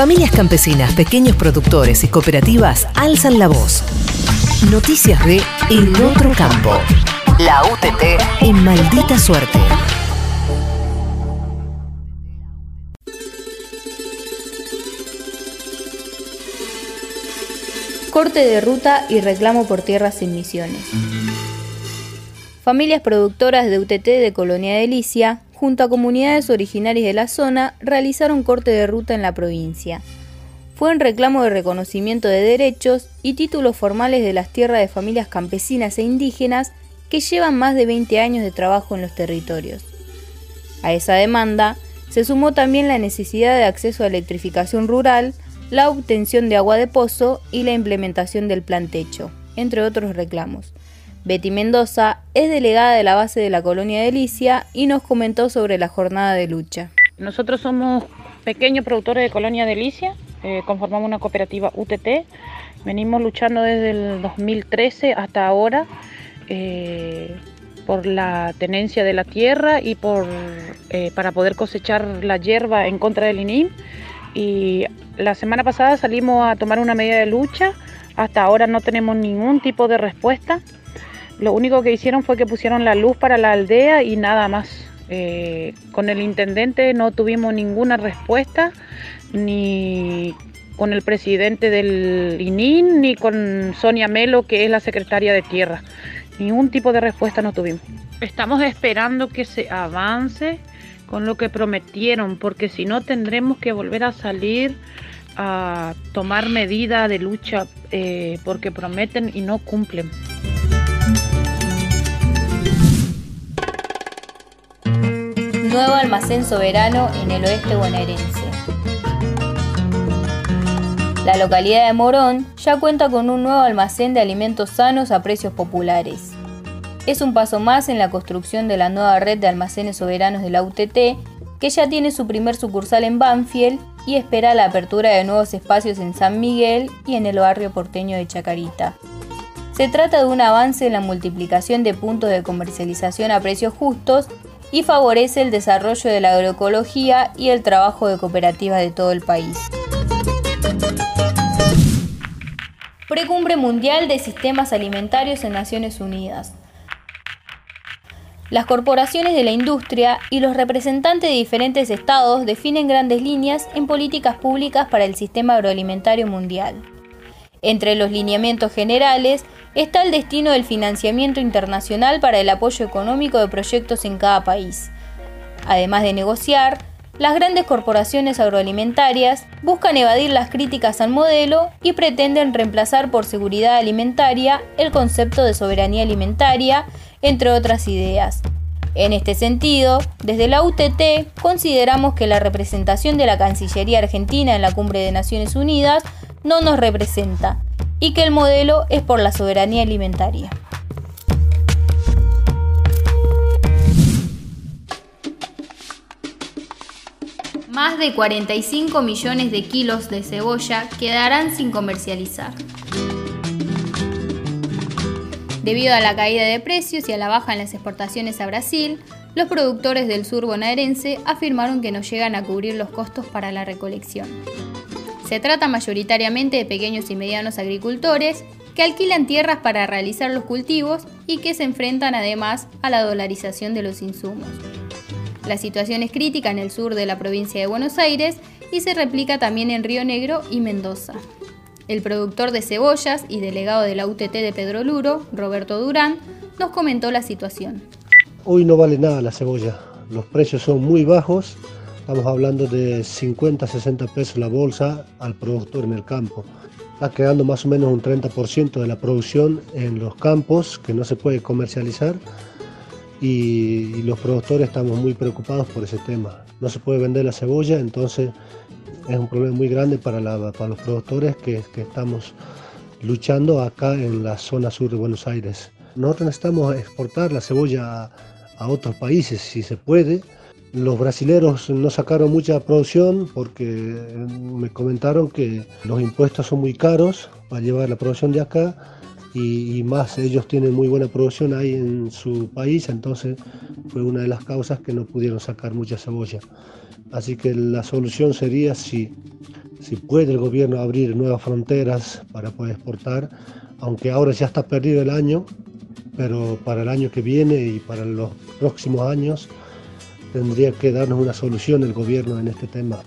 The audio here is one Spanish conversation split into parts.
Familias campesinas, pequeños productores y cooperativas alzan la voz. Noticias de En Otro Campo. La UTT en maldita suerte. Corte de ruta y reclamo por tierras sin misiones. Familias productoras de UTT de Colonia Delicia, junto a comunidades originarias de la zona, realizaron corte de ruta en la provincia. Fue en reclamo de reconocimiento de derechos y títulos formales de las tierras de familias campesinas e indígenas que llevan más de 20 años de trabajo en los territorios. A esa demanda se sumó también la necesidad de acceso a electrificación rural, la obtención de agua de pozo y la implementación del plan techo, entre otros reclamos. Betty Mendoza es delegada de la base de la colonia de Licia y nos comentó sobre la jornada de lucha. Nosotros somos pequeños productores de colonia de Licia, eh, conformamos una cooperativa UTT, venimos luchando desde el 2013 hasta ahora eh, por la tenencia de la tierra y por, eh, para poder cosechar la hierba en contra del INIM y la semana pasada salimos a tomar una medida de lucha, hasta ahora no tenemos ningún tipo de respuesta. Lo único que hicieron fue que pusieron la luz para la aldea y nada más. Eh, con el intendente no tuvimos ninguna respuesta, ni con el presidente del ININ, ni con Sonia Melo, que es la secretaria de Tierra. Ningún tipo de respuesta no tuvimos. Estamos esperando que se avance con lo que prometieron, porque si no tendremos que volver a salir a tomar medidas de lucha eh, porque prometen y no cumplen. Nuevo almacén soberano en el oeste bonaerense. La localidad de Morón ya cuenta con un nuevo almacén de alimentos sanos a precios populares es un paso más en la construcción de la nueva red de almacenes soberanos de la UTT, que ya tiene su primer sucursal en Banfield y espera la apertura de nuevos espacios en San Miguel y en el barrio porteño de Chacarita. Se trata de un avance en la multiplicación de puntos de comercialización a precios justos y favorece el desarrollo de la agroecología y el trabajo de cooperativas de todo el país. Precumbre Mundial de Sistemas Alimentarios en Naciones Unidas las corporaciones de la industria y los representantes de diferentes estados definen grandes líneas en políticas públicas para el sistema agroalimentario mundial. Entre los lineamientos generales está el destino del financiamiento internacional para el apoyo económico de proyectos en cada país. Además de negociar, las grandes corporaciones agroalimentarias buscan evadir las críticas al modelo y pretenden reemplazar por seguridad alimentaria el concepto de soberanía alimentaria entre otras ideas. En este sentido, desde la UTT consideramos que la representación de la Cancillería Argentina en la Cumbre de Naciones Unidas no nos representa y que el modelo es por la soberanía alimentaria. Más de 45 millones de kilos de cebolla quedarán sin comercializar. Debido a la caída de precios y a la baja en las exportaciones a Brasil, los productores del sur bonaerense afirmaron que no llegan a cubrir los costos para la recolección. Se trata mayoritariamente de pequeños y medianos agricultores que alquilan tierras para realizar los cultivos y que se enfrentan además a la dolarización de los insumos. La situación es crítica en el sur de la provincia de Buenos Aires y se replica también en Río Negro y Mendoza. El productor de cebollas y delegado de la UTT de Pedro Luro, Roberto Durán, nos comentó la situación. Hoy no vale nada la cebolla, los precios son muy bajos, estamos hablando de 50, 60 pesos la bolsa al productor en el campo. Está quedando más o menos un 30% de la producción en los campos que no se puede comercializar y, y los productores estamos muy preocupados por ese tema. No se puede vender la cebolla, entonces es un problema muy grande para, los productores que, estamos luchando acá en la zona sur de Buenos Aires. Nosotros necesitamos exportar la cebolla a, otros países si se puede. Los brasileros no sacaron mucha producción porque me comentaron que los impuestos son muy caros para llevar la producción de acá y, y, más ellos tienen muy buena producción ahí en su país, entonces fue una de las causas que no pudieron sacar mucha cebolla. Así que la solución sería si si puede el gobierno abrir nuevas fronteras para poder exportar, aunque ahora ya está perdido el año, pero para el año que viene y para los próximos años tendría que darnos una solución el gobierno en este tema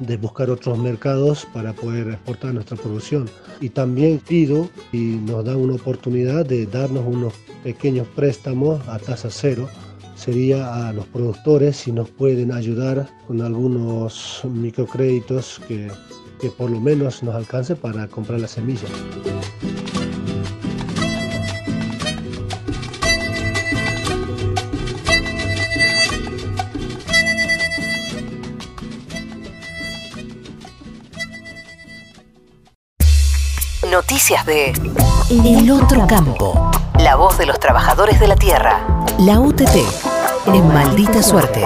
de buscar otros mercados para poder exportar nuestra producción. Y también pido y nos da una oportunidad de darnos unos pequeños préstamos a tasa cero. Sería a los productores si nos pueden ayudar con algunos microcréditos que, que por lo menos nos alcance para comprar la semilla. Noticias de El Otro Campo. La voz de los trabajadores de la tierra. La UTT. En maldita suerte.